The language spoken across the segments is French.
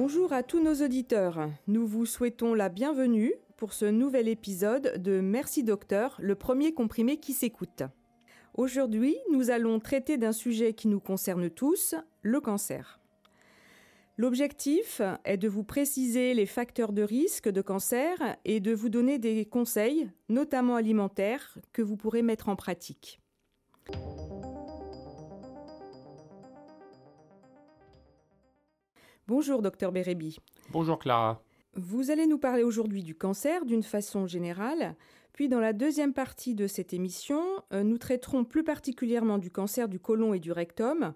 Bonjour à tous nos auditeurs. Nous vous souhaitons la bienvenue pour ce nouvel épisode de Merci Docteur, le premier comprimé qui s'écoute. Aujourd'hui, nous allons traiter d'un sujet qui nous concerne tous, le cancer. L'objectif est de vous préciser les facteurs de risque de cancer et de vous donner des conseils, notamment alimentaires, que vous pourrez mettre en pratique. Bonjour, docteur Bérébi. Bonjour Clara. Vous allez nous parler aujourd'hui du cancer d'une façon générale, puis dans la deuxième partie de cette émission, euh, nous traiterons plus particulièrement du cancer du côlon et du rectum,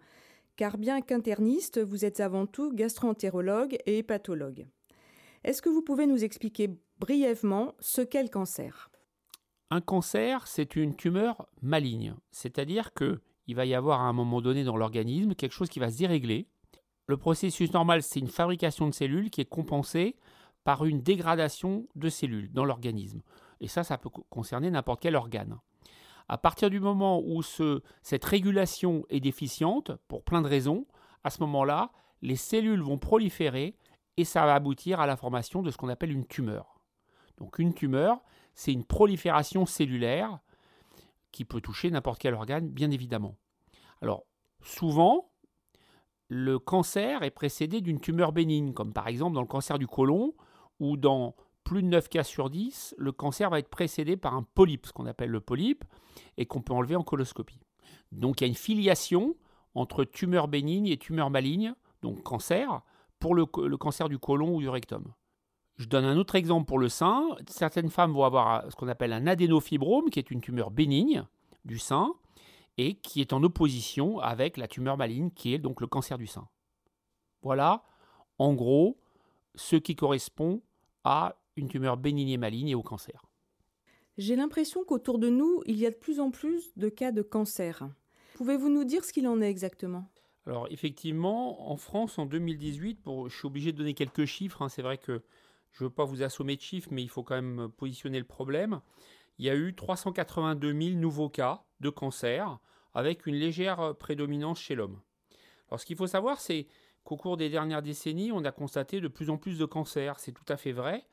car bien qu'interniste, vous êtes avant tout gastroentérologue et hépatologue. Est-ce que vous pouvez nous expliquer brièvement ce qu'est le cancer? Un cancer, c'est une tumeur maligne, c'est-à-dire que il va y avoir à un moment donné dans l'organisme quelque chose qui va se dérégler le processus normal, c'est une fabrication de cellules qui est compensée par une dégradation de cellules dans l'organisme. Et ça, ça peut concerner n'importe quel organe. À partir du moment où cette régulation est déficiente, pour plein de raisons, à ce moment-là, les cellules vont proliférer et ça va aboutir à la formation de ce qu'on appelle une tumeur. Donc une tumeur, c'est une prolifération cellulaire qui peut toucher n'importe quel organe, bien évidemment. Alors souvent, le cancer est précédé d'une tumeur bénigne, comme par exemple dans le cancer du côlon, où dans plus de 9 cas sur 10, le cancer va être précédé par un polype, ce qu'on appelle le polype, et qu'on peut enlever en coloscopie. Donc il y a une filiation entre tumeur bénigne et tumeur maligne, donc cancer, pour le, le cancer du côlon ou du rectum. Je donne un autre exemple pour le sein. Certaines femmes vont avoir ce qu'on appelle un adénofibrome, qui est une tumeur bénigne du sein, et qui est en opposition avec la tumeur maligne qui est donc le cancer du sein. Voilà, en gros, ce qui correspond à une tumeur bénigne et maligne et au cancer. J'ai l'impression qu'autour de nous, il y a de plus en plus de cas de cancer. Pouvez-vous nous dire ce qu'il en est exactement? Alors effectivement, en France, en 2018, pour, je suis obligé de donner quelques chiffres, hein, c'est vrai que je ne veux pas vous assommer de chiffres, mais il faut quand même positionner le problème. Il y a eu 382 000 nouveaux cas de cancer, avec une légère euh, prédominance chez l'homme. Alors ce qu'il faut savoir, c'est qu'au cours des dernières décennies, on a constaté de plus en plus de cancers. C'est tout à fait vrai.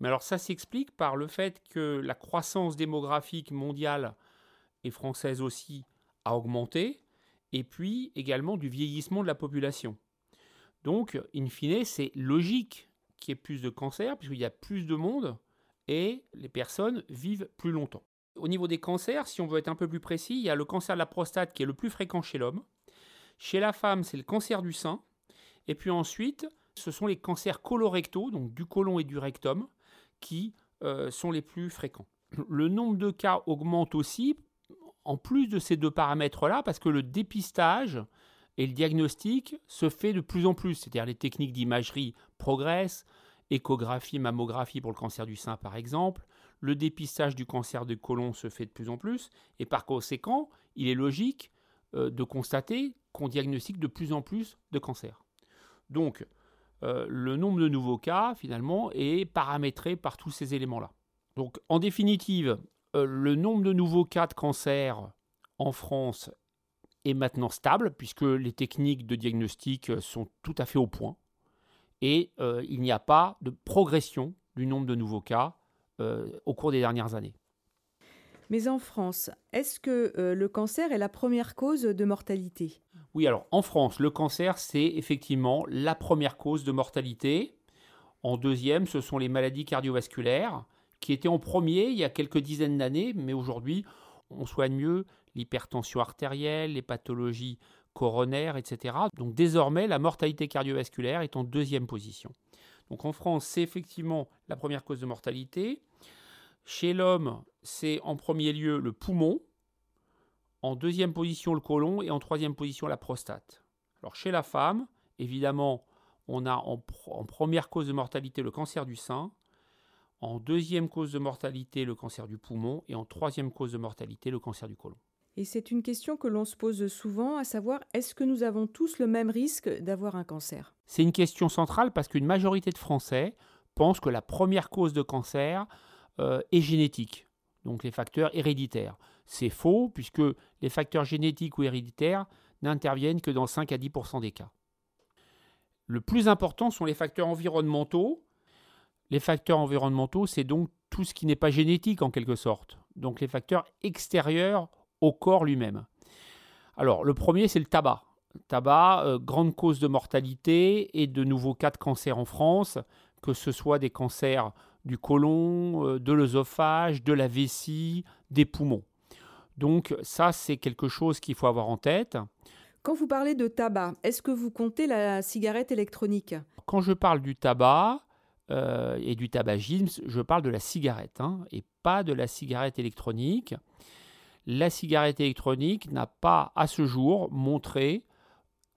Mais alors ça s'explique par le fait que la croissance démographique mondiale et française aussi a augmenté, et puis également du vieillissement de la population. Donc, in fine, c'est logique qu'il y ait plus de cancers, puisqu'il y a plus de monde, et les personnes vivent plus longtemps. Au niveau des cancers, si on veut être un peu plus précis, il y a le cancer de la prostate qui est le plus fréquent chez l'homme. Chez la femme, c'est le cancer du sein. Et puis ensuite, ce sont les cancers colorectaux, donc du côlon et du rectum, qui euh, sont les plus fréquents. Le nombre de cas augmente aussi, en plus de ces deux paramètres-là, parce que le dépistage et le diagnostic se fait de plus en plus. C'est-à-dire les techniques d'imagerie progressent, échographie, mammographie pour le cancer du sein par exemple, le dépistage du cancer du côlon se fait de plus en plus, et par conséquent, il est logique euh, de constater qu'on diagnostique de plus en plus de cancers. Donc, euh, le nombre de nouveaux cas, finalement, est paramétré par tous ces éléments-là. Donc, en définitive, euh, le nombre de nouveaux cas de cancer en France est maintenant stable, puisque les techniques de diagnostic sont tout à fait au point, et il n'y a pas de progression du nombre de nouveaux cas au cours des dernières années. Mais en France, est-ce que euh, le cancer est la première cause de mortalité? Oui, alors en France, le cancer, c'est effectivement la première cause de mortalité. En deuxième, ce sont les maladies cardiovasculaires, qui étaient en premier il y a quelques dizaines d'années, mais aujourd'hui, on soigne mieux l'hypertension artérielle, les pathologies coronaires, etc. Donc désormais, la mortalité cardiovasculaire est en deuxième position. Donc en France, c'est effectivement la première cause de mortalité. Chez l'homme, c'est en premier lieu le poumon, en deuxième position le côlon et en troisième position la prostate. Alors chez la femme, évidemment, on a en, en première cause de mortalité le cancer du sein, en deuxième cause de mortalité le cancer du poumon et en troisième cause de mortalité le cancer du côlon. Et c'est une question que l'on se pose souvent, à savoir est-ce que nous avons tous le même risque d'avoir un cancer? C'est une question centrale parce qu'une majorité de Français pensent que la première cause de cancer euh, est génétique, donc les facteurs héréditaires. C'est faux puisque les facteurs génétiques ou héréditaires n'interviennent que dans 5 à 10% des cas. Le plus important sont les facteurs environnementaux. Les facteurs environnementaux, c'est donc tout ce qui n'est pas génétique en quelque sorte. Donc les facteurs extérieurs au corps lui-même. Alors le premier, c'est le tabac. tabac, euh, grande cause de mortalité et de nouveaux cas de cancer en France, que ce soit des cancers du côlon, euh, de l'œsophage, de la vessie, des poumons. Donc ça, c'est quelque chose qu'il faut avoir en tête. Quand vous parlez de tabac, est-ce que vous comptez la cigarette électronique? Quand je parle du tabac euh, et du tabagisme, je parle de la cigarette hein, et pas de la cigarette électronique. La cigarette électronique n'a pas à ce jour montré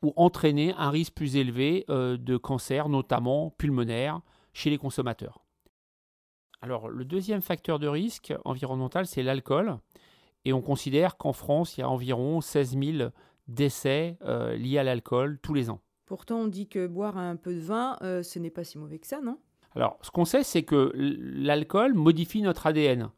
ou entraîné un risque plus élevé euh, de cancer, notamment pulmonaire, chez les consommateurs. Alors le deuxième facteur de risque environnemental, c'est l'alcool. Et on considère qu'en France, il y a environ 16 000 décès euh, liés à l'alcool tous les ans. Pourtant, on dit que boire un peu de vin, euh, ce n'est pas si mauvais que ça, non? Alors, ce qu'on sait, c'est que l'alcool modifie notre ADN,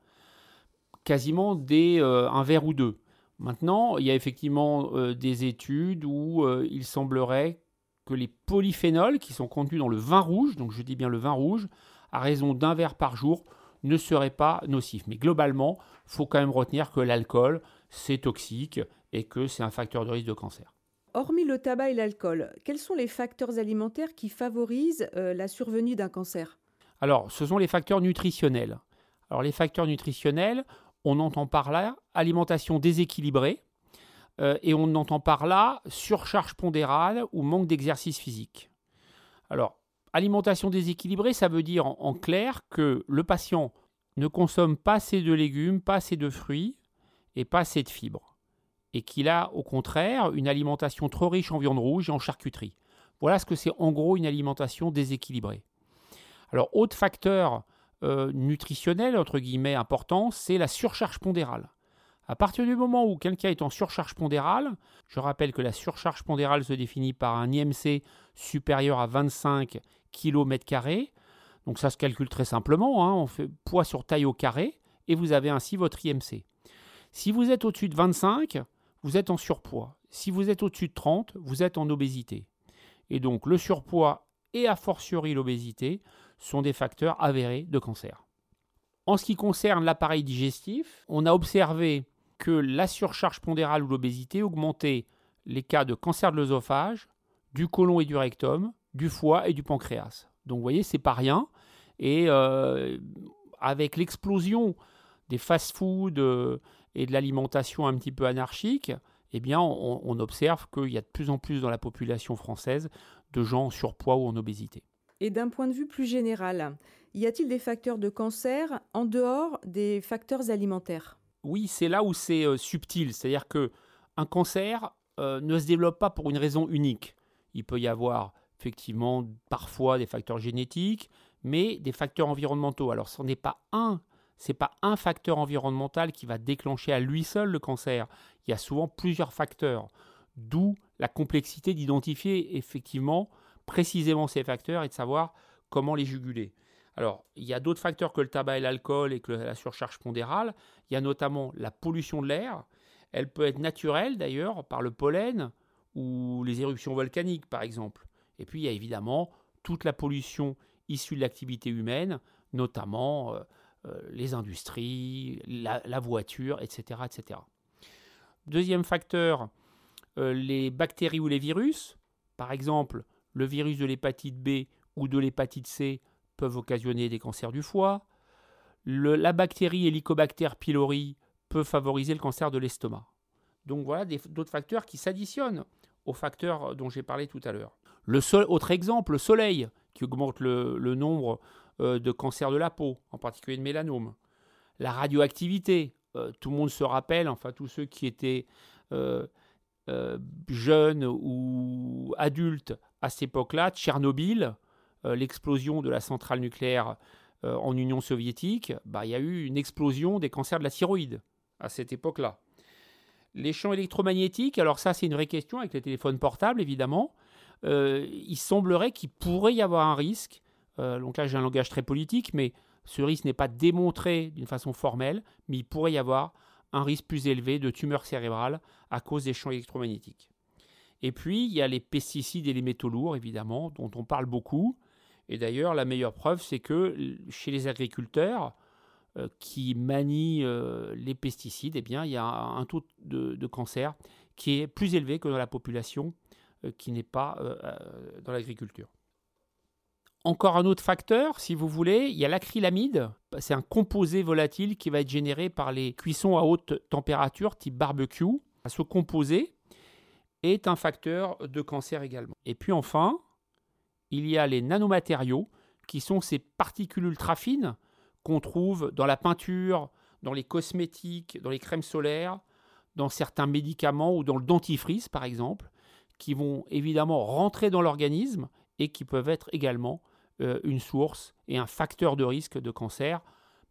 quasiment dès euh, un verre ou deux. Maintenant, il y a effectivement des études où il semblerait que les polyphénols qui sont contenus dans le vin rouge, donc je dis bien le vin rouge, à raison d'un verre par jour, ne serait pas nocif. Mais globalement, il faut quand même retenir que l'alcool, c'est toxique et que c'est un facteur de risque de cancer. Hormis le tabac et l'alcool, quels sont les facteurs alimentaires qui favorisent euh, la survenue d'un cancer? Alors, ce sont les facteurs nutritionnels. Alors, les facteurs nutritionnels, on entend par là alimentation déséquilibrée euh, et on entend par là surcharge pondérale ou manque d'exercice physique. Alors, alimentation déséquilibrée, ça veut dire en, clair que le patient ne consomme pas assez de légumes, pas assez de fruits et pas assez de fibres. Et qu'il a au contraire une alimentation trop riche en viande rouge et en charcuterie. Voilà ce que c'est en gros une alimentation déséquilibrée. Alors, autre facteur euh, nutritionnel, entre guillemets, important, c'est la surcharge pondérale. À partir du moment où quelqu'un est en surcharge pondérale, je rappelle que la surcharge pondérale se définit par un IMC supérieur à 25 km, donc ça se calcule très simplement, hein. on fait poids sur taille au carré, et vous avez ainsi votre IMC. Si vous êtes au-dessus de 25, vous êtes en surpoids. Si vous êtes au-dessus de 30, vous êtes en obésité. Et donc le surpoids et a fortiori l'obésité sont des facteurs avérés de cancer. En ce qui concerne l'appareil digestif, on a observé que la surcharge pondérale ou l'obésité augmentait les cas de cancer de l'œsophage, du côlon et du rectum, du foie et du pancréas. Donc vous voyez, c'est pas rien. Et euh, avec l'explosion des fast-foods euh, et de l'alimentation un petit peu anarchique, eh bien, on, observe qu'il y a de plus en plus dans la population française de gens en surpoids ou en obésité. Et d'un point de vue plus général, y a-t-il des facteurs de cancer en dehors des facteurs alimentaires? Oui, c'est là où c'est euh, subtil. C'est-à-dire que un cancer ne se développe pas pour une raison unique. Il peut y avoir effectivement parfois des facteurs génétiques, mais des facteurs environnementaux. Alors ce n'est pas un, c'est pas un facteur environnemental qui va déclencher à lui seul le cancer. Il y a souvent plusieurs facteurs, d'où la complexité d'identifier effectivement précisément ces facteurs et de savoir comment les juguler. Alors, il y a d'autres facteurs que le tabac et l'alcool et que la surcharge pondérale. Il y a notamment la pollution de l'air. Elle peut être naturelle d'ailleurs par le pollen ou les éruptions volcaniques par exemple. Et puis il y a évidemment toute la pollution issue de l'activité humaine, notamment euh, euh, les industries, la, voiture, etc., etc. Deuxième facteur, euh, les bactéries ou les virus. Par exemple, le virus de l'hépatite B ou de l'hépatite C peuvent occasionner des cancers du foie. la bactérie Helicobacter pylori peut favoriser le cancer de l'estomac. Donc voilà d'autres facteurs qui s'additionnent aux facteurs dont j'ai parlé tout à l'heure. Le autre exemple, le soleil, qui augmente le, nombre euh, de cancers de la peau, en particulier de mélanome. La radioactivité, euh, tout le monde se rappelle, enfin tous ceux qui étaient euh, jeunes ou adultes à cette époque-là, Tchernobyl, l'explosion de la centrale nucléaire en Union soviétique, bah, il y a eu une explosion des cancers de la thyroïde à cette époque-là. Les champs électromagnétiques, alors ça c'est une vraie question avec les téléphones portables évidemment. Euh, il semblerait qu'il pourrait y avoir un risque. Euh, donc là j'ai un langage très politique, mais ce risque n'est pas démontré d'une façon formelle, mais il pourrait y avoir un risque plus élevé de tumeur cérébrale à cause des champs électromagnétiques. Et puis, il y a les pesticides et les métaux lourds, évidemment, dont on parle beaucoup. Et d'ailleurs, la meilleure preuve, c'est que chez les agriculteurs euh, qui manient les pesticides, eh il y a un taux de, cancer qui est plus élevé que dans la population qui n'est pas dans l'agriculture. Encore un autre facteur, si vous voulez, il y a l'acrylamide. C'est un composé volatile qui va être généré par les cuissons à haute température type barbecue. Ce composé est un facteur de cancer également. Et puis enfin, il y a les nanomatériaux qui sont ces particules ultra fines qu'on trouve dans la peinture, dans les cosmétiques, dans les crèmes solaires, dans certains médicaments ou dans le dentifrice par exemple, qui vont évidemment rentrer dans l'organisme et qui peuvent être également euh, une source et un facteur de risque de cancer,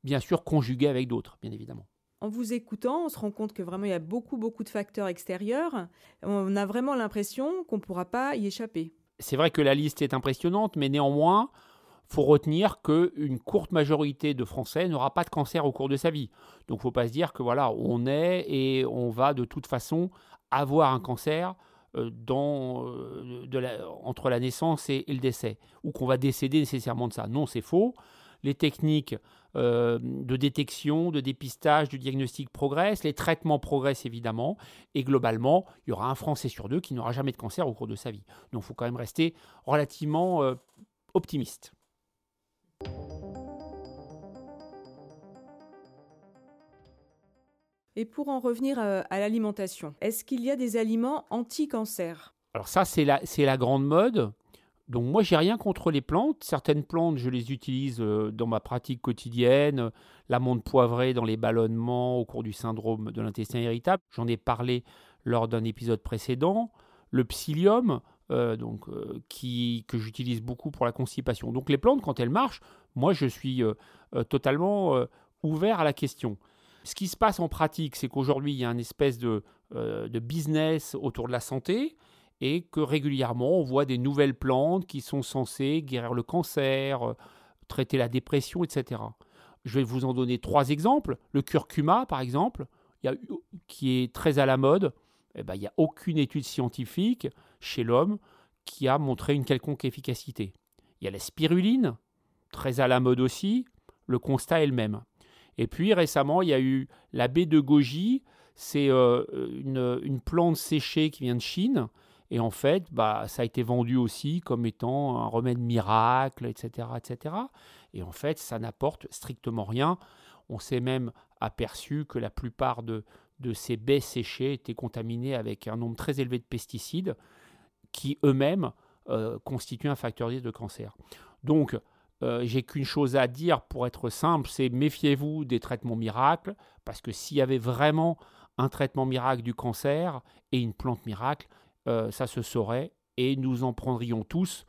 bien sûr conjugué avec d'autres, bien évidemment. En vous écoutant, on se rend compte que vraiment il y a beaucoup, beaucoup de facteurs extérieurs. On a vraiment l'impression qu'on ne pourra pas y échapper. C'est vrai que la liste est impressionnante, mais néanmoins, faut retenir qu'une courte majorité de Français n'aura pas de cancer au cours de sa vie. Donc, il ne faut pas se dire que voilà, on est et on va de toute façon avoir un cancer euh, la, entre la naissance et, le décès, ou qu'on va décéder nécessairement de ça. Non, c'est faux. Les techniques euh, de détection, de dépistage, de diagnostic progressent, les traitements progressent évidemment, et globalement, il y aura un Français sur deux qui n'aura jamais de cancer au cours de sa vie. Donc il faut quand même rester relativement optimiste. Et pour en revenir euh, à, l'alimentation, est-ce qu'il y a des aliments anti-cancer? Alors ça, c'est la, grande mode. Donc moi, j'ai rien contre les plantes. Certaines plantes, je les utilise euh, dans ma pratique quotidienne. L'amande poivrée dans les ballonnements au cours du syndrome de l'intestin irritable. J'en ai parlé lors d'un épisode précédent. Le psyllium, euh, donc, que j'utilise beaucoup pour la constipation. Donc les plantes, quand elles marchent, moi, je suis totalement ouvert à la question. Ce qui se passe en pratique, c'est qu'aujourd'hui, il y a une espèce de, euh, de, business autour de la santé et que régulièrement, on voit des nouvelles plantes qui sont censées guérir le cancer, euh, traiter la dépression, etc. Je vais vous en donner trois exemples. Le curcuma, par exemple, qui est très à la mode. Eh ben, il n'y a aucune étude scientifique chez l'homme qui a montré une quelconque efficacité. Il y a la spiruline, très à la mode aussi. Le constat est le même. Et puis récemment, il y a eu la baie de goji. C'est euh, une, plante séchée qui vient de Chine. Et en fait, bah, ça a été vendu aussi comme étant un remède miracle, etc. etc. Et en fait, ça n'apporte strictement rien. On s'est même aperçu que la plupart de, de ces baies séchées étaient contaminées avec un nombre très élevé de pesticides qui eux-mêmes euh, constituent un facteur de cancer. Donc, euh, j'ai qu'une chose à dire pour être simple, c'est méfiez-vous des traitements miracles, parce que s'il y avait vraiment un traitement miracle du cancer et une plante miracle, euh, ça se saurait et nous en prendrions tous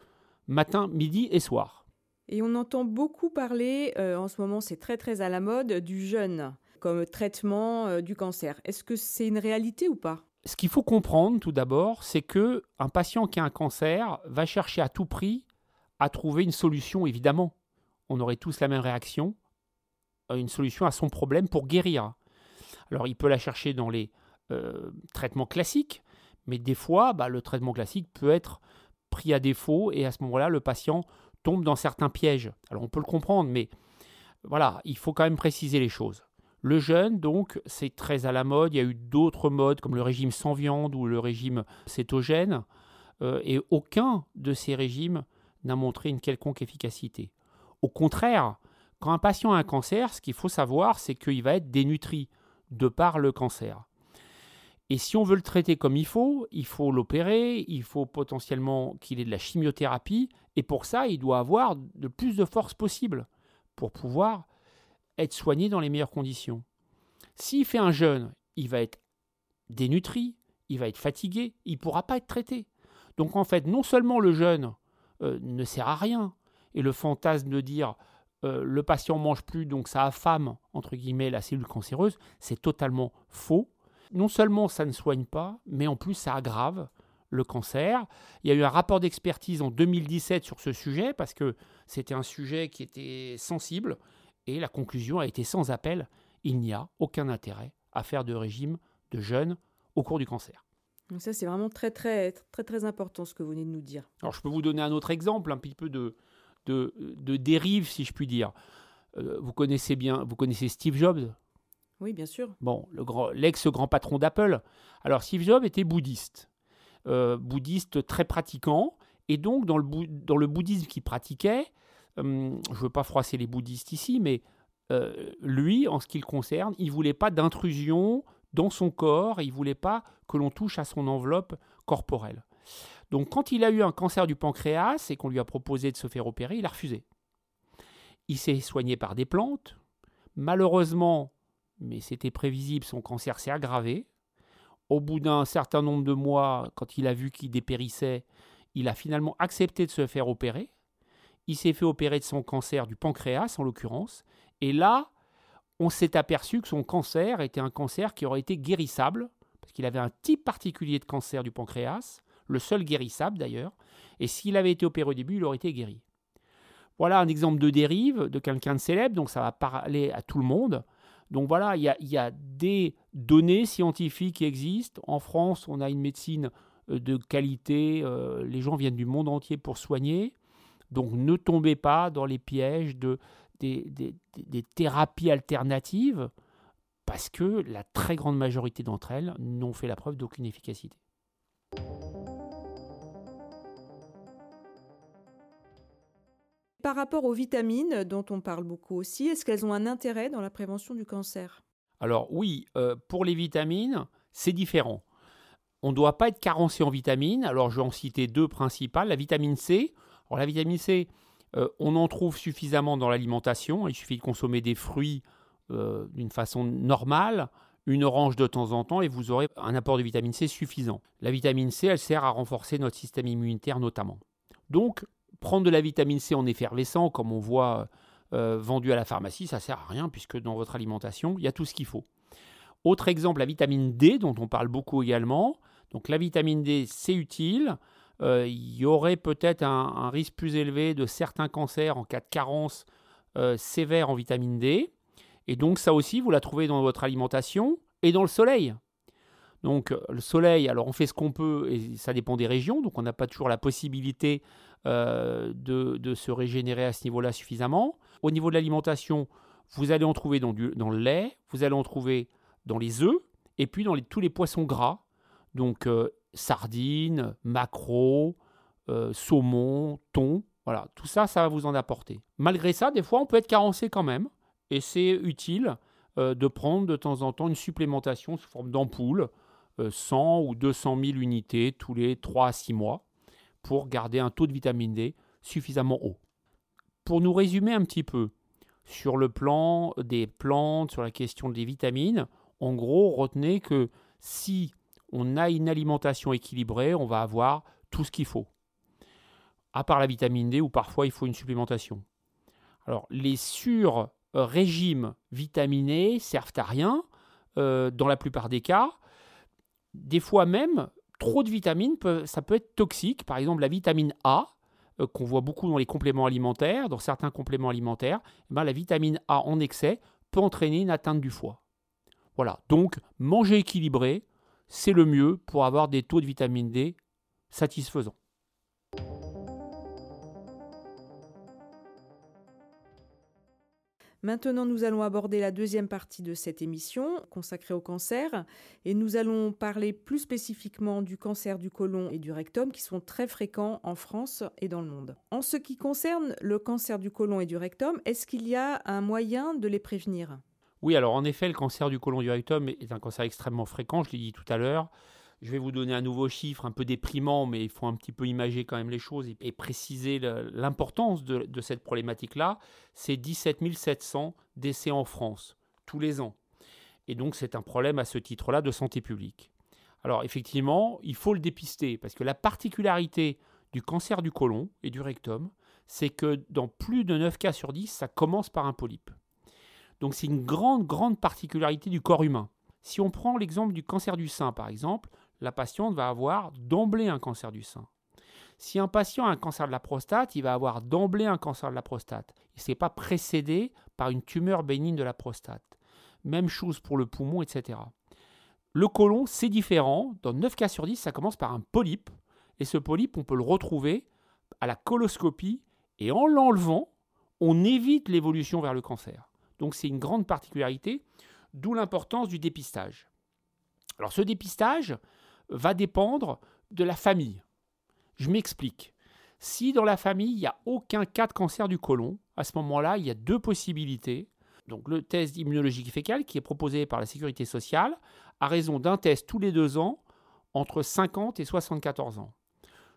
matin, midi et soir. Et on entend beaucoup parler, euh, en ce moment c'est très très à la mode, du jeûne comme traitement du cancer. Est-ce que c'est une réalité ou pas? Ce qu'il faut comprendre tout d'abord, c'est que un patient qui a un cancer va chercher à tout prix à trouver une solution, évidemment. On aurait tous la même réaction, euh, une solution à son problème pour guérir. Alors il peut la chercher dans les euh, traitements classiques, mais des fois, bah, le traitement classique peut être pris à défaut et à ce moment-là, le patient tombe dans certains pièges. Alors on peut le comprendre, mais voilà, il faut quand même préciser les choses. Le jeûne, donc, c'est très à la mode. Il y a eu d'autres modes comme le régime sans viande ou le régime cétogène. Euh, et aucun de ces régimes n'a montré une quelconque efficacité. Au contraire, quand un patient a un cancer, ce qu'il faut savoir, c'est qu'il va être dénutri de par le cancer. Et si on veut le traiter comme il faut, il faut l'opérer, il faut potentiellement qu'il ait de la chimiothérapie, et pour ça, il doit avoir le plus de force possible pour pouvoir être soigné dans les meilleures conditions. S'il fait un jeûne, il va être dénutri, il va être fatigué, il ne pourra pas être traité. Donc en fait, non seulement le jeûne euh, ne sert à rien. Et le fantasme de dire euh, le patient mange plus, donc ça affame, entre guillemets, la cellule cancéreuse, c'est totalement faux. Non seulement ça ne soigne pas, mais en plus ça aggrave le cancer. Il y a eu un rapport d'expertise en 2017 sur ce sujet, parce que c'était un sujet qui était sensible, et la conclusion a été sans appel, il n'y a aucun intérêt à faire de régime de jeûne au cours du cancer. Donc ça, c'est vraiment très, très, très, très important ce que vous venez de nous dire. Alors, je peux vous donner un autre exemple, un petit peu de, de, de dérive, si je puis dire. Euh, vous connaissez bien, vous connaissez Steve Jobs? Oui, bien sûr. Bon, l'ex-grand patron d'Apple. Alors, Steve Jobs était bouddhiste. Euh, bouddhiste très pratiquant. Et donc, dans le, dans le bouddhisme qu'il pratiquait, euh, je ne veux pas froisser les bouddhistes ici, mais lui, en ce qui le concerne, il ne voulait pas d'intrusion dans son corps, il ne voulait pas que l'on touche à son enveloppe corporelle. Donc quand il a eu un cancer du pancréas et qu'on lui a proposé de se faire opérer, il a refusé. Il s'est soigné par des plantes. Malheureusement, mais c'était prévisible, son cancer s'est aggravé. Au bout d'un certain nombre de mois, quand il a vu qu'il dépérissait, il a finalement accepté de se faire opérer. Il s'est fait opérer de son cancer du pancréas, en l'occurrence. Et là, on s'est aperçu que son cancer était un cancer qui aurait été guérissable, parce qu'il avait un type particulier de cancer du pancréas, le seul guérissable d'ailleurs, et s'il avait été opéré au début, il aurait été guéri. Voilà un exemple de dérive de quelqu'un de célèbre, donc ça va parler à tout le monde. Donc voilà, il y, a, des données scientifiques qui existent. En France, on a une médecine euh, de qualité, euh, les gens viennent du monde entier pour soigner. Donc ne tombez pas dans les pièges de, des, thérapies alternatives parce que la très grande majorité d'entre elles n'ont fait la preuve d'aucune efficacité. Par rapport aux vitamines, dont on parle beaucoup aussi, est-ce qu'elles ont un intérêt dans la prévention du cancer? Alors oui, euh, pour les vitamines, c'est différent. On ne doit pas être carencé en vitamines. Alors je vais en citer deux principales. La vitamine C. Alors la vitamine C, euh, on en trouve suffisamment dans l'alimentation. Il suffit de consommer des fruits euh, d'une façon normale, une orange de temps en temps, et vous aurez un apport de vitamine C suffisant. La vitamine C, elle sert à renforcer notre système immunitaire notamment. Donc, prendre de la vitamine C en effervescent, comme on voit euh, vendu à la pharmacie, ça sert à rien puisque dans votre alimentation, il y a tout ce qu'il faut. Autre exemple, la vitamine D, dont on parle beaucoup également. Donc la vitamine D, c'est utile. Euh, il y aurait peut-être un, risque plus élevé de certains cancers en cas de carence euh, sévère en vitamine D. Et donc ça aussi, vous la trouvez dans votre alimentation et dans le soleil. Donc le soleil, alors on fait ce qu'on peut et ça dépend des régions, donc on n'a pas toujours la possibilité euh, de, se régénérer à ce niveau-là suffisamment. Au niveau de l'alimentation, vous allez en trouver dans, dans, le lait, vous allez en trouver dans les œufs et puis dans tous les poissons gras. Donc sardines, maquereaux, euh, saumon, thon. Voilà, tout ça, ça va vous en apporter. Malgré ça, des fois, on peut être carencé quand même. Et c'est utile euh, de prendre de temps en temps une supplémentation sous forme d'ampoule, 100 euh, ou 200 000 unités tous les 3 à 6 mois, pour garder un taux de vitamine D suffisamment haut. Pour nous résumer un petit peu sur le plan des plantes, sur la question des vitamines, en gros, retenez que si on a une alimentation équilibrée, on va avoir tout ce qu'il faut. À part la vitamine D, où parfois il faut une supplémentation. Alors, les sur-régimes vitaminés servent à rien euh, dans la plupart des cas. Des fois même, trop de vitamines, ça peut être toxique. Par exemple, la vitamine A, euh, qu'on voit beaucoup dans les compléments alimentaires, dans certains compléments alimentaires, eh ben, la vitamine A en excès peut entraîner une atteinte du foie. Voilà, donc manger équilibré, c'est le mieux pour avoir des taux de vitamine D satisfaisants. Maintenant, nous allons aborder la deuxième partie de cette émission consacrée au cancer et nous allons parler plus spécifiquement du cancer du côlon et du rectum qui sont très fréquents en France et dans le monde. En ce qui concerne le cancer du côlon et du rectum, est-ce qu'il y a un moyen de les prévenir? Oui, alors en effet, le cancer du côlon du rectum est un cancer extrêmement fréquent, je l'ai dit tout à l'heure. Je vais vous donner un nouveau chiffre un peu déprimant, mais il faut un petit peu imager quand même les choses et, préciser l'importance de, cette problématique-là. C'est 17 700 décès en France tous les ans. Et donc c'est un problème à ce titre-là de santé publique. Alors effectivement, il faut le dépister parce que la particularité du cancer du côlon et du rectum, c'est que dans plus de 9 cas sur 10, ça commence par un polype. Donc c'est une grande, grande particularité du corps humain. Si on prend l'exemple du cancer du sein, par exemple, la patiente va avoir d'emblée un cancer du sein. Si un patient a un cancer de la prostate, il va avoir d'emblée un cancer de la prostate. Il ne s'est pas précédé par une tumeur bénigne de la prostate. Même chose pour le poumon, etc. Le côlon, c'est différent. Dans 9 cas sur 10, ça commence par un polype. Et ce polype, on peut le retrouver à la coloscopie. Et en l'enlevant, on évite l'évolution vers le cancer. Donc c'est une grande particularité, d'où l'importance du dépistage. Alors ce dépistage va dépendre de la famille. Je m'explique. Si dans la famille, il n'y a aucun cas de cancer du côlon, à ce moment-là, il y a deux possibilités. Donc le test immunologique fécal qui est proposé par la sécurité sociale à raison d'un test tous les deux ans entre 50 et 74 ans.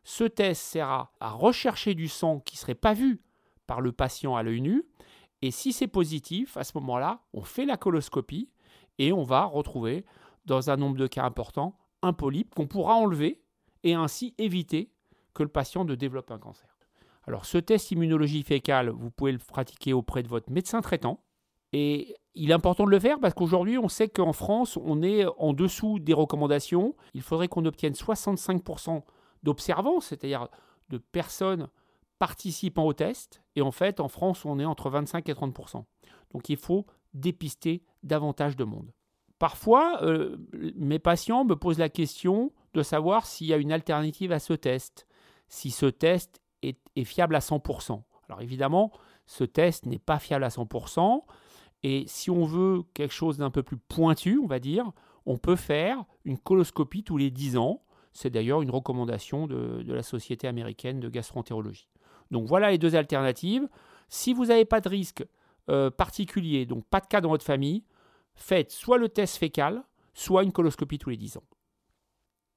Ce test sert à rechercher du sang qui ne serait pas vu par le patient à l'œil nu. Et si c'est positif, à ce moment-là, on fait la coloscopie et on va retrouver, dans un nombre de cas important, un polype qu'on pourra enlever et ainsi éviter que le patient ne développe un cancer. Alors ce test immunologie fécale, vous pouvez le pratiquer auprès de votre médecin traitant. Et il est important de le faire parce qu'aujourd'hui, on sait qu'en France, on est en dessous des recommandations. Il faudrait qu'on obtienne 65% d'observants, c'est-à-dire de personnes participant au test. Et en fait, en France, on est entre 25 et 30 Donc il faut dépister davantage de monde. Parfois, euh, mes patients me posent la question de savoir s'il y a une alternative à ce test, si ce test est, est fiable à 100%. Alors évidemment, ce test n'est pas fiable à 100%, et si on veut quelque chose d'un peu plus pointu, on va dire, on peut faire une coloscopie tous les 10 ans. C'est d'ailleurs une recommandation de, de, la Société américaine de gastroentérologie. Donc voilà les deux alternatives. Si vous n'avez pas de risque euh, particulier, donc pas de cas dans votre famille, faites soit le test fécal, soit une coloscopie tous les 10 ans.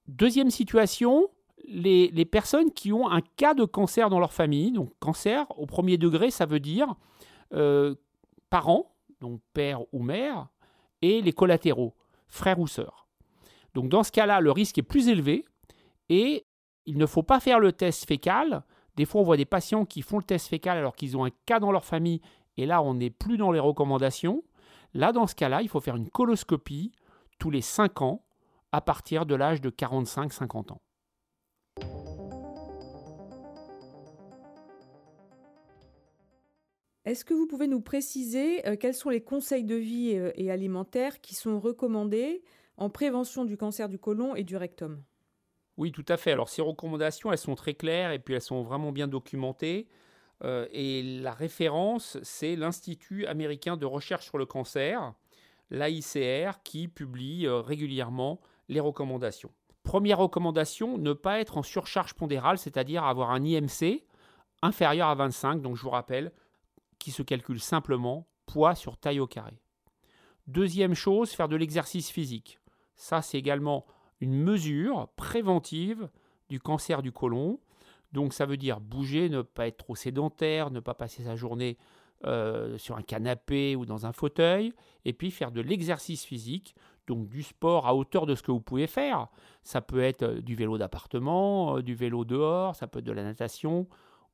Deuxième situation, les, personnes qui ont un cas de cancer dans leur famille, donc cancer au premier degré, ça veut dire euh, parents, donc père ou mère, et les collatéraux, frères ou sœurs. Donc dans ce cas-là, le risque est plus élevé et il ne faut pas faire le test fécal des fois, on voit des patients qui font le test fécal alors qu'ils ont un cas dans leur famille, et là, on n'est plus dans les recommandations. Là, dans ce cas-là, il faut faire une coloscopie tous les 5 ans, à partir de l'âge de 45-50 ans. Est-ce que vous pouvez nous préciser euh, quels sont les conseils de vie euh, et alimentaires qui sont recommandés en prévention du cancer du côlon et du rectum? Oui, tout à fait. Alors ces recommandations, elles sont très claires et puis elles sont vraiment bien documentées. Euh, et la référence, c'est l'Institut américain de recherche sur le cancer, l'AICR, qui publie euh, régulièrement les recommandations. Première recommandation, ne pas être en surcharge pondérale, c'est-à-dire avoir un IMC inférieur à 25, donc je vous rappelle, qui se calcule simplement poids sur taille au carré. Deuxième chose, faire de l'exercice physique. Ça, c'est également une mesure préventive du cancer du côlon. Donc ça veut dire bouger, ne pas être trop sédentaire, ne pas passer sa journée euh, sur un canapé ou dans un fauteuil, et puis faire de l'exercice physique, donc du sport à hauteur de ce que vous pouvez faire. Ça peut être euh, du vélo d'appartement, euh, du vélo dehors, ça peut être de la natation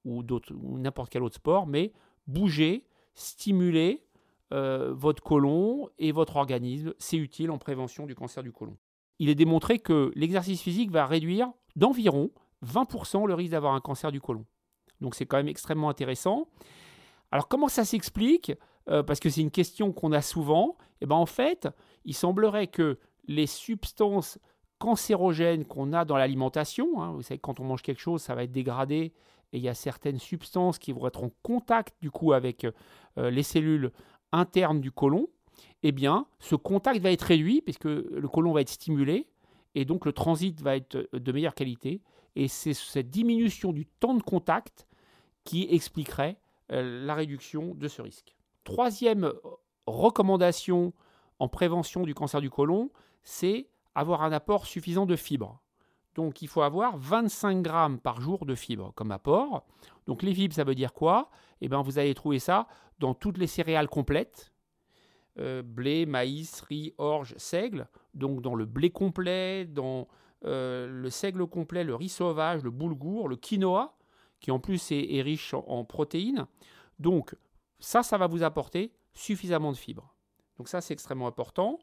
ou, ou n'importe quel autre sport, mais bouger, stimuler votre côlon et votre organisme, c'est utile en prévention du cancer du côlon il est démontré que l'exercice physique va réduire d'environ 20% le risque d'avoir un cancer du côlon. Donc c'est quand même extrêmement intéressant. Alors comment ça s'explique? Euh, Parce que c'est une question qu'on a souvent. Et eh ben en fait, il semblerait que les substances cancérogènes qu'on a dans l'alimentation, hein, vous savez quand on mange quelque chose, ça va être dégradé et il y a certaines substances qui vont être en contact du coup avec euh, les cellules internes du côlon eh bien, ce contact va être réduit puisque le côlon va être stimulé et donc le transit va être de meilleure qualité. Et c'est cette diminution du temps de contact qui expliquerait euh, la réduction de ce risque. Troisième recommandation en prévention du cancer du côlon, c'est avoir un apport suffisant de fibres. Donc il faut avoir 25 grammes par jour de fibres comme apport. Donc les fibres, ça veut dire quoi? Eh bien vous allez trouver ça dans toutes les céréales complètes, euh, blé, maïs, riz, orge, seigle. Donc dans le blé complet, dans euh, le seigle complet, le riz sauvage, le boulgour, le quinoa, qui en plus est, riche en, protéines. Donc ça, ça va vous apporter suffisamment de fibres. Donc ça, c'est extrêmement important.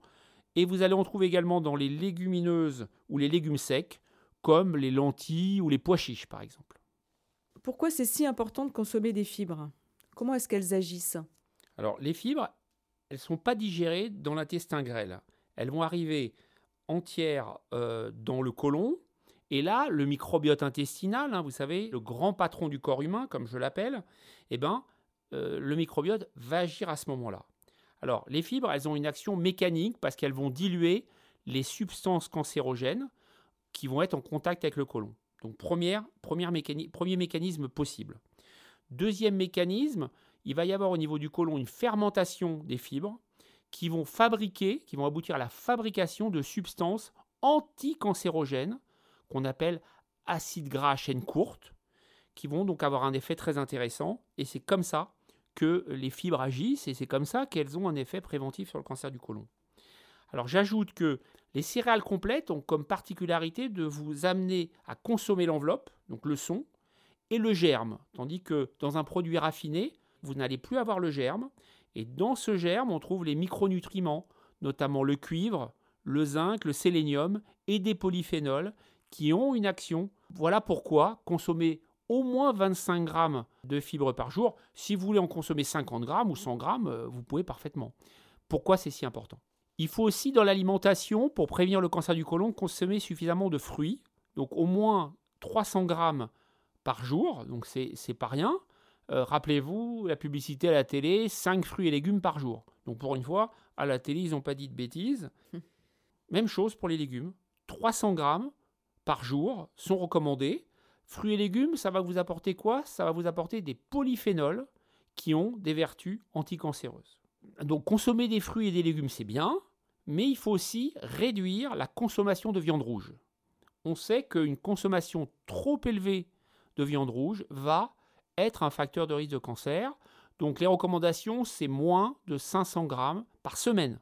Et vous allez en trouver également dans les légumineuses ou les légumes secs, comme les lentilles ou les pois chiches, par exemple. Pourquoi c'est si important de consommer des fibres? Comment est-ce qu'elles agissent? Alors, les fibres, elles ne sont pas digérées dans l'intestin grêle. Elles vont arriver entière euh, dans le côlon. Et là, le microbiote intestinal, hein, vous savez, le grand patron du corps humain, comme je l'appelle, eh ben, euh, le microbiote va agir à ce moment-là. Alors, les fibres, elles ont une action mécanique parce qu'elles vont diluer les substances cancérogènes qui vont être en contact avec le côlon. Donc, première, première premier mécanisme possible. Deuxième mécanisme, il va y avoir au niveau du côlon une fermentation des fibres qui vont fabriquer, qui vont aboutir à la fabrication de substances anticancérogènes qu'on appelle acides gras à chaîne courte, qui vont donc avoir un effet très intéressant. Et c'est comme ça que les fibres agissent et c'est comme ça qu'elles ont un effet préventif sur le cancer du côlon. Alors j'ajoute que les céréales complètes ont comme particularité de vous amener à consommer l'enveloppe, donc le son, et le germe, tandis que dans un produit raffiné, vous n'allez plus avoir le germe, et dans ce germe, on trouve les micronutriments, notamment le cuivre, le zinc, le sélénium et des polyphénols qui ont une action. Voilà pourquoi consommer au moins 25 grammes de fibres par jour. Si vous voulez en consommer 50 grammes ou 100 grammes, euh, vous pouvez parfaitement. Pourquoi c'est si important? Il faut aussi dans l'alimentation, pour prévenir le cancer du côlon, consommer suffisamment de fruits. Donc au moins 300 grammes par jour, donc c'est pas rien. Euh, rappelez-vous, la publicité à la télé, 5 fruits et légumes par jour. Donc pour une fois, à la télé, ils n'ont pas dit de bêtises. Même chose pour les légumes. 300 grammes par jour sont recommandés. Fruits et légumes, ça va vous apporter quoi? Ça va vous apporter des polyphénols qui ont des vertus anticancéreuses. Donc consommer des fruits et des légumes, c'est bien, mais il faut aussi réduire la consommation de viande rouge. On sait qu'une consommation trop élevée de viande rouge va un facteur de risque de cancer. Donc les recommandations, c'est moins de 500 grammes par semaine.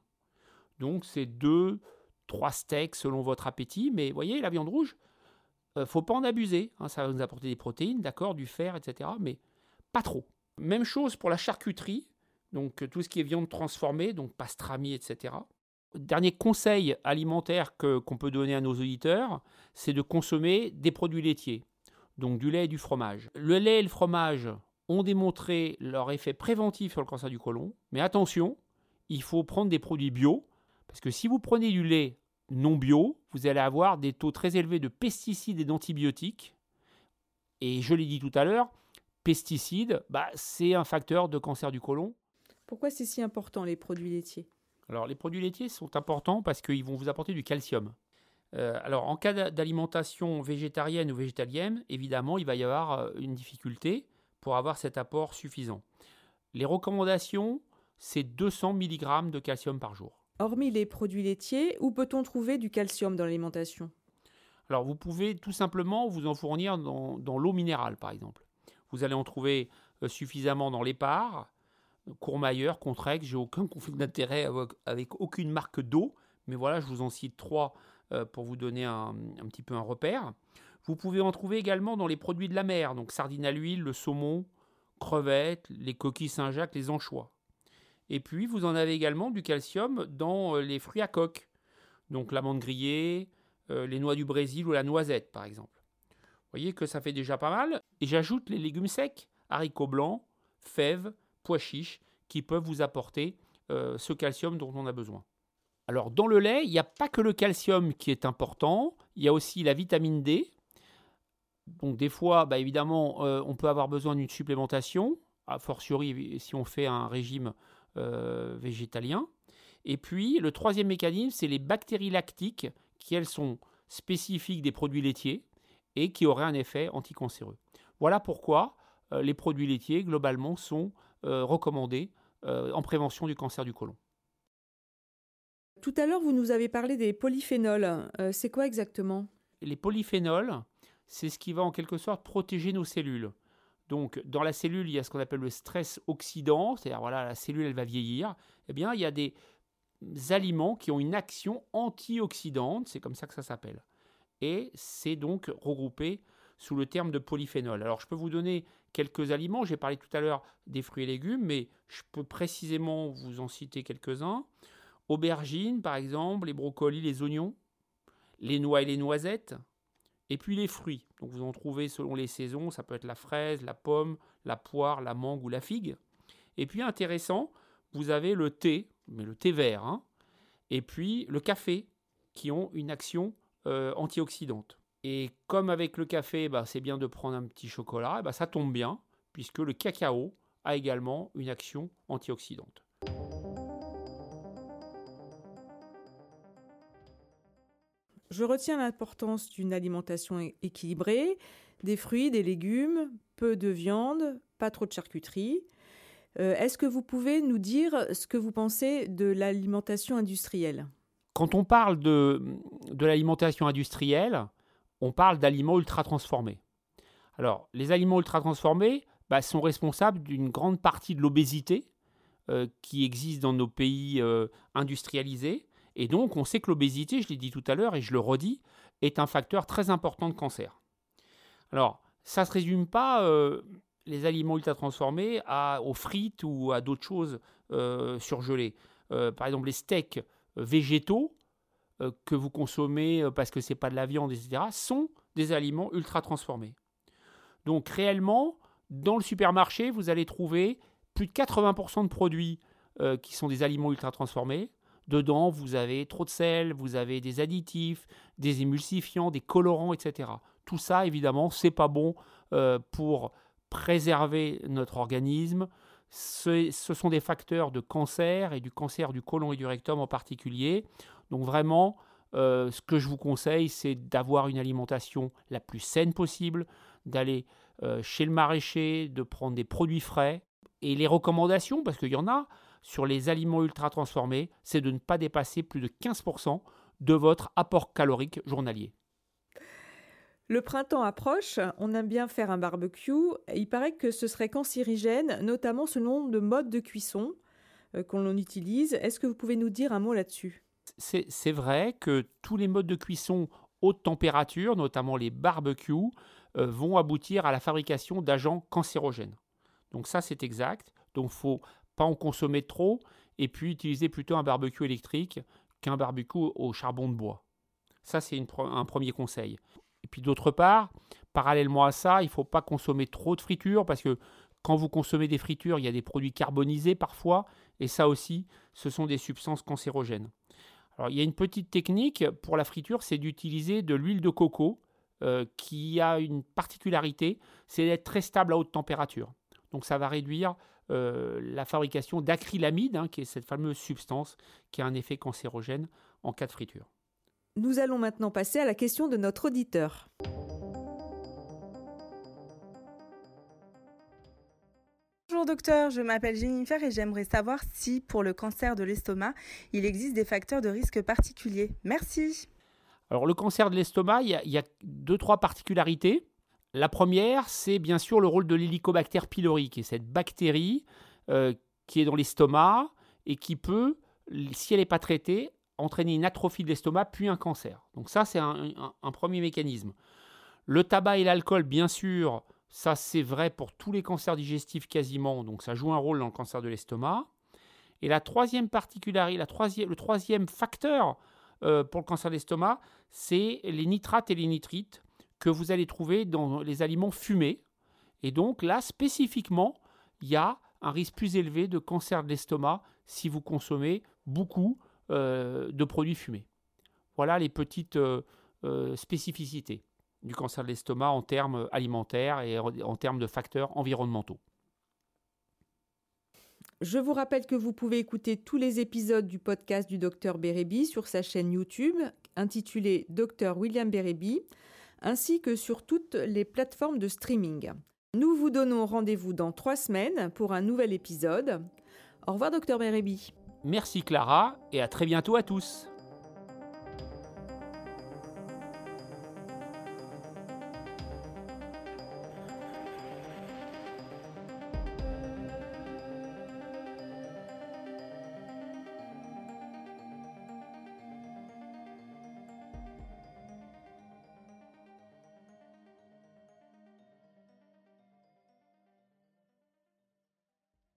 Donc c'est 2, 3 steaks selon votre appétit. Mais voyez, la viande rouge, euh, faut pas en abuser. Hein. ça va nous apporter des protéines, d'accord, du fer, etc. Mais pas trop. Même chose pour la charcuterie. Donc tout ce qui est viande transformée, donc pastrami, etc. Dernier conseil alimentaire qu'on peut donner à nos auditeurs, c'est de consommer des produits laitiers donc du lait et du fromage. Le lait et le fromage ont démontré leur effet préventif sur le cancer du côlon, mais attention, il faut prendre des produits bio, parce que si vous prenez du lait non bio, vous allez avoir des taux très élevés de pesticides et d'antibiotiques. Et je l'ai dit tout à l'heure, pesticides, bah, c'est un facteur de cancer du côlon. Pourquoi c'est si important les produits laitiers? Alors les produits laitiers sont importants parce qu'ils vont vous apporter du calcium. Euh, alors, en cas d'alimentation végétarienne ou végétalienne, évidemment, il va y avoir euh, une difficulté pour avoir cet apport suffisant. Les recommandations, c'est 200 mg de calcium par jour. Hormis les produits laitiers, où peut-on trouver du calcium dans l'alimentation? Alors, vous pouvez tout simplement vous en fournir dans, l'eau minérale, par exemple. Vous allez en trouver euh, suffisamment dans l'épargne, Courmayeur, Contrex, j'ai aucun conflit d'intérêt avec, avec, aucune marque d'eau, mais voilà, je vous en cite trois euh, pour vous donner un, petit peu un repère. Vous pouvez en trouver également dans les produits de la mer, donc sardines à l'huile, le saumon, crevettes, les coquilles Saint-Jacques, les anchois. Et puis vous en avez également du calcium dans euh, les fruits à coque, donc l'amande grillée, euh, les noix du Brésil ou la noisette par exemple. Vous voyez que ça fait déjà pas mal. Et j'ajoute les légumes secs, haricots blancs, fèves, pois chiches, qui peuvent vous apporter ce calcium dont on a besoin. Alors dans le lait, il n'y a pas que le calcium qui est important, il y a aussi la vitamine D. Donc des fois, bah, évidemment, euh, on peut avoir besoin d'une supplémentation, a fortiori si on fait un régime euh, végétalien. Et puis le troisième mécanisme, c'est les bactéries lactiques qui, elles, sont spécifiques des produits laitiers et qui auraient un effet anticancéreux. Voilà pourquoi euh, les produits laitiers, globalement, sont recommandés en prévention du cancer du côlon. Tout à l'heure, vous nous avez parlé des polyphénols. Euh, c'est quoi exactement? Les polyphénols, c'est ce qui va en quelque sorte protéger nos cellules. Donc, dans la cellule, il y a ce qu'on appelle le stress oxydant, c'est-à-dire voilà, la cellule elle va vieillir. Eh bien, il y a des aliments qui ont une action antioxydante, c'est comme ça que ça s'appelle. Et c'est donc regroupé sous le terme de polyphénol. Alors, je peux vous donner quelques aliments. J'ai parlé tout à l'heure des fruits et légumes, mais je peux précisément vous en citer quelques-uns aubergines par exemple, les brocolis, les oignons, les noix et les noisettes, et puis les fruits. Donc vous en trouvez selon les saisons, ça peut être la fraise, la pomme, la poire, la mangue ou la figue. Et puis intéressant, vous avez le thé, mais le thé vert, hein, et puis le café, qui ont une action euh, antioxydante. Et comme avec le café, bah, c'est bien de prendre un petit chocolat, bah, ça tombe bien, puisque le cacao a également une action antioxydante. Je retiens l'importance d'une alimentation équilibrée, des fruits, des légumes, peu de viande, pas trop de charcuterie. Euh, est-ce que vous pouvez nous dire ce que vous pensez de l'alimentation industrielle? Quand on parle de, l'alimentation industrielle, on parle d'aliments ultra transformés. Alors, les aliments ultra transformés bah, sont responsables d'une grande partie de l'obésité euh, qui existe dans nos pays euh, industrialisés. Et donc, on sait que l'obésité, je l'ai dit tout à l'heure et je le redis, est un facteur très important de cancer. Alors, ça ne se résume pas, euh, les aliments ultra transformés, à, aux frites ou à d'autres choses surgelées. par exemple, les steaks végétaux que vous consommez parce que ce n'est pas de la viande, etc., sont des aliments ultra transformés. Donc, réellement, dans le supermarché, vous allez trouver plus de 80% de produits euh, qui sont des aliments ultra transformés. Dedans, vous avez trop de sel, vous avez des additifs, des émulsifiants, des colorants, etc. Tout ça, évidemment, c'est pas bon euh, pour préserver notre organisme. Ce, sont des facteurs de cancer et du cancer du côlon et du rectum en particulier. Donc vraiment, euh, ce que je vous conseille, c'est d'avoir une alimentation la plus saine possible, d'aller euh, chez le maraîcher, de prendre des produits frais. Et les recommandations, parce qu'il y en a sur les aliments ultra transformés, c'est de ne pas dépasser plus de 15% de votre apport calorique journalier. Le printemps approche, on aime bien faire un barbecue. Il paraît que ce serait cancérigène, notamment selon le mode de cuisson euh, qu'on utilise. Est-ce que vous pouvez nous dire un mot là-dessus? C'est vrai que tous les modes de cuisson haute température, notamment les barbecues, euh, vont aboutir à la fabrication d'agents cancérogènes. Donc ça, c'est exact. Donc il faut pas en consommer trop et puis utiliser plutôt un barbecue électrique qu'un barbecue au charbon de bois. Ça, c'est un premier conseil. Et puis d'autre part, parallèlement à ça, il ne faut pas consommer trop de fritures parce que quand vous consommez des fritures, il y a des produits carbonisés parfois, et ça aussi, ce sont des substances cancérogènes. Alors il y a une petite technique pour la friture, c'est d'utiliser de l'huile de coco euh, qui a une particularité, c'est d'être très stable à haute température. Donc ça va réduire euh, la fabrication d'acrylamide, hein, qui est cette fameuse substance qui a un effet cancérogène en cas de friture. Nous allons maintenant passer à la question de notre auditeur. Bonjour docteur, je m'appelle Jennifer et j'aimerais savoir si pour le cancer de l'estomac, il existe des facteurs de risque particuliers. Merci. Alors le cancer de l'estomac, il y, a, deux, trois particularités. La première, c'est bien sûr le rôle de l'hélicobactère pylori, qui est cette bactérie euh, qui est dans l'estomac et qui peut, si elle n'est pas traitée, entraîner une atrophie de l'estomac puis un cancer. Donc ça, c'est un, premier mécanisme. Le tabac et l'alcool, bien sûr, ça c'est vrai pour tous les cancers digestifs quasiment, donc ça joue un rôle dans le cancer de l'estomac. Et la troisième particularité, la troisième, le troisième facteur euh, pour le cancer d'estomac, c'est les nitrates et les nitrites que vous allez trouver dans les aliments fumés. Et donc là, spécifiquement, il y a un risque plus élevé de cancer de l'estomac si vous consommez beaucoup euh, de produits fumés. Voilà les petites euh, spécificités du cancer de l'estomac en termes alimentaires et en termes de facteurs environnementaux. Je vous rappelle que vous pouvez écouter tous les épisodes du podcast du docteur Bérébi sur sa chaîne YouTube intitulée Docteur William Bérébi, ainsi que sur toutes les plateformes de streaming. Nous vous donnons rendez-vous dans trois semaines pour un nouvel épisode. Au revoir, docteur Bérébi. Merci Clara et à très bientôt à tous.